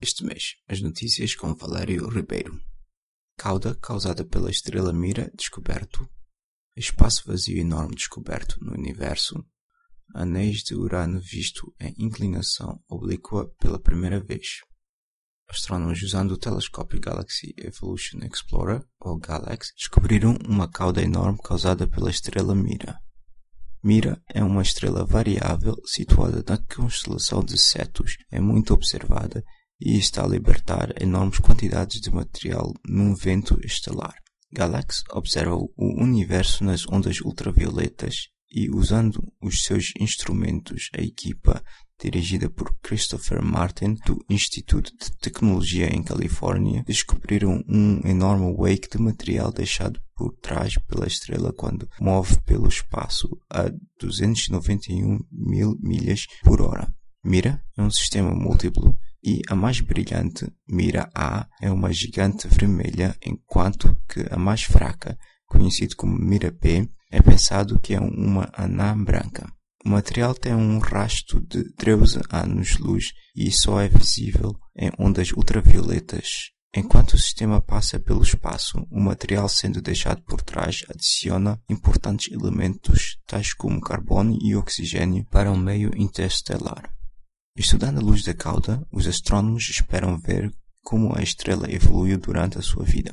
Este mês, as notícias com Valério Ribeiro. Cauda causada pela estrela Mira descoberto. Espaço vazio enorme descoberto no universo. Anéis de Urano visto em inclinação oblíqua pela primeira vez. Astrônomos usando o telescópio Galaxy Evolution Explorer, ou GALEX, descobriram uma cauda enorme causada pela estrela Mira. Mira é uma estrela variável situada na constelação de Cetus, é muito observada e está a libertar enormes quantidades de material num vento estelar. Galax observa o universo nas ondas ultravioletas e, usando os seus instrumentos, a equipa, dirigida por Christopher Martin do Instituto de Tecnologia em Califórnia, descobriram um enorme wake de material deixado por trás pela estrela quando move pelo espaço a 291 mil milhas por hora. Mira é um sistema múltiplo e a mais brilhante, Mira A, é uma gigante vermelha, enquanto que a mais fraca, conhecida como Mira B, é pensado que é uma anã branca. O material tem um rasto de 13 anos-luz e só é visível em ondas ultravioletas. Enquanto o sistema passa pelo espaço, o material sendo deixado por trás adiciona importantes elementos tais como carbono e oxigênio para o meio interestelar. Estudando a luz da cauda, os astrônomos esperam ver como a estrela evoluiu durante a sua vida.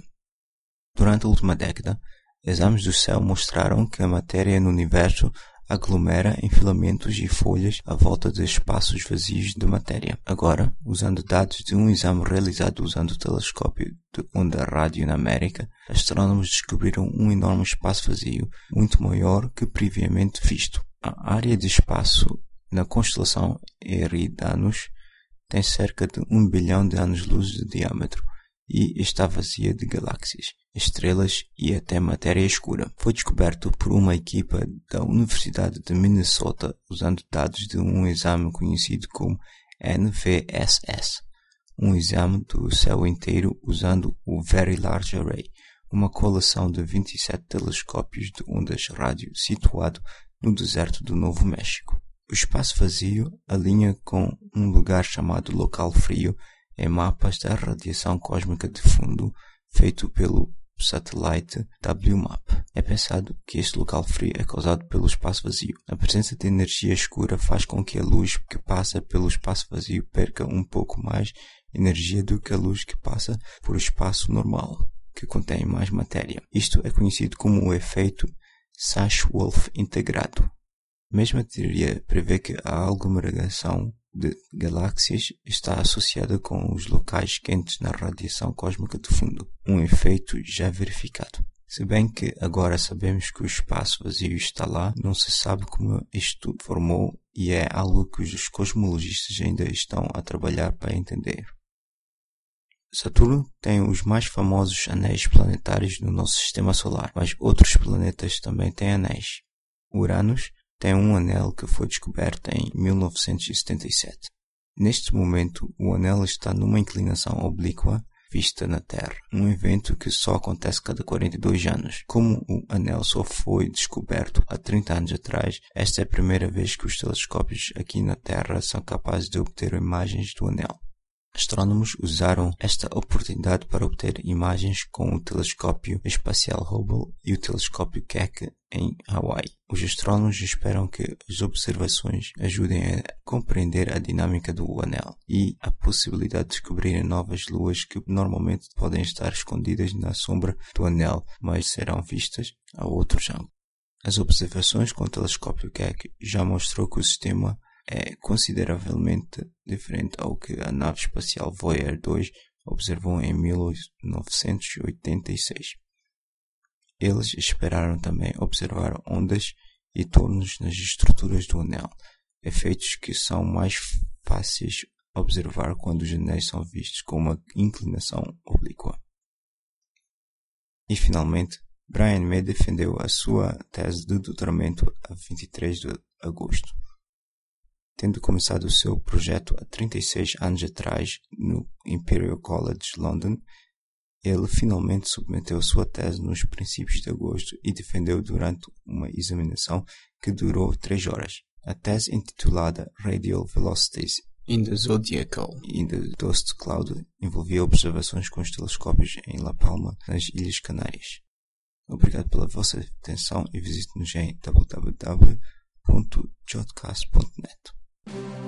Durante a última década, exames do céu mostraram que a matéria no universo aglomera em filamentos e folhas à volta de espaços vazios de matéria. Agora, usando dados de um exame realizado usando o telescópio de onda rádio na América, astrônomos descobriram um enorme espaço vazio, muito maior que previamente visto. A área de espaço na constelação Eridanus tem cerca de um bilhão de anos-luz de diâmetro e está vazia de galáxias, estrelas e até matéria escura. Foi descoberto por uma equipa da Universidade de Minnesota usando dados de um exame conhecido como NVSS, um exame do céu inteiro usando o Very Large Array, uma coleção de 27 telescópios de ondas rádio situado no deserto do Novo México. O espaço vazio alinha com um lugar chamado local frio em mapas da radiação cósmica de fundo feito pelo satélite WMAP. É pensado que este local frio é causado pelo espaço vazio. A presença de energia escura faz com que a luz que passa pelo espaço vazio perca um pouco mais energia do que a luz que passa por espaço normal, que contém mais matéria. Isto é conhecido como o efeito Sash-Wolf integrado. Mesma teoria prevê que a aglomeração de galáxias está associada com os locais quentes na radiação cósmica de fundo, um efeito já verificado. Se bem que agora sabemos que o espaço vazio está lá, não se sabe como isto formou e é algo que os cosmologistas ainda estão a trabalhar para entender. Saturno tem os mais famosos anéis planetários no nosso sistema solar, mas outros planetas também têm anéis. Uranus tem um anel que foi descoberto em 1977. Neste momento, o anel está numa inclinação oblíqua vista na Terra, um evento que só acontece cada 42 anos. Como o anel só foi descoberto há 30 anos atrás, esta é a primeira vez que os telescópios aqui na Terra são capazes de obter imagens do anel. Astrônomos usaram esta oportunidade para obter imagens com o telescópio espacial Hubble e o telescópio Keck em Hawaii. Os astrônomos esperam que as observações ajudem a compreender a dinâmica do anel e a possibilidade de descobrir novas luas que normalmente podem estar escondidas na sombra do anel, mas serão vistas a outros ângulos. As observações com o telescópio Keck já mostrou que o sistema é consideravelmente diferente ao que a nave espacial Voyager 2 observou em 1986. Eles esperaram também observar ondas e tornos nas estruturas do anel, efeitos que são mais fáceis observar quando os anéis são vistos com uma inclinação oblíqua. E finalmente, Brian May defendeu a sua tese de doutoramento a 23 de agosto tendo começado o seu projeto há 36 anos atrás no Imperial College London, ele finalmente submeteu sua tese nos princípios de agosto e defendeu durante uma examinação que durou três horas. A tese intitulada Radial Velocities In the Zodiacal e the Dust Cloud envolvia observações com os telescópios em La Palma, nas Ilhas Canárias. Obrigado pela vossa atenção e visite-nos em www.jodcast.net. you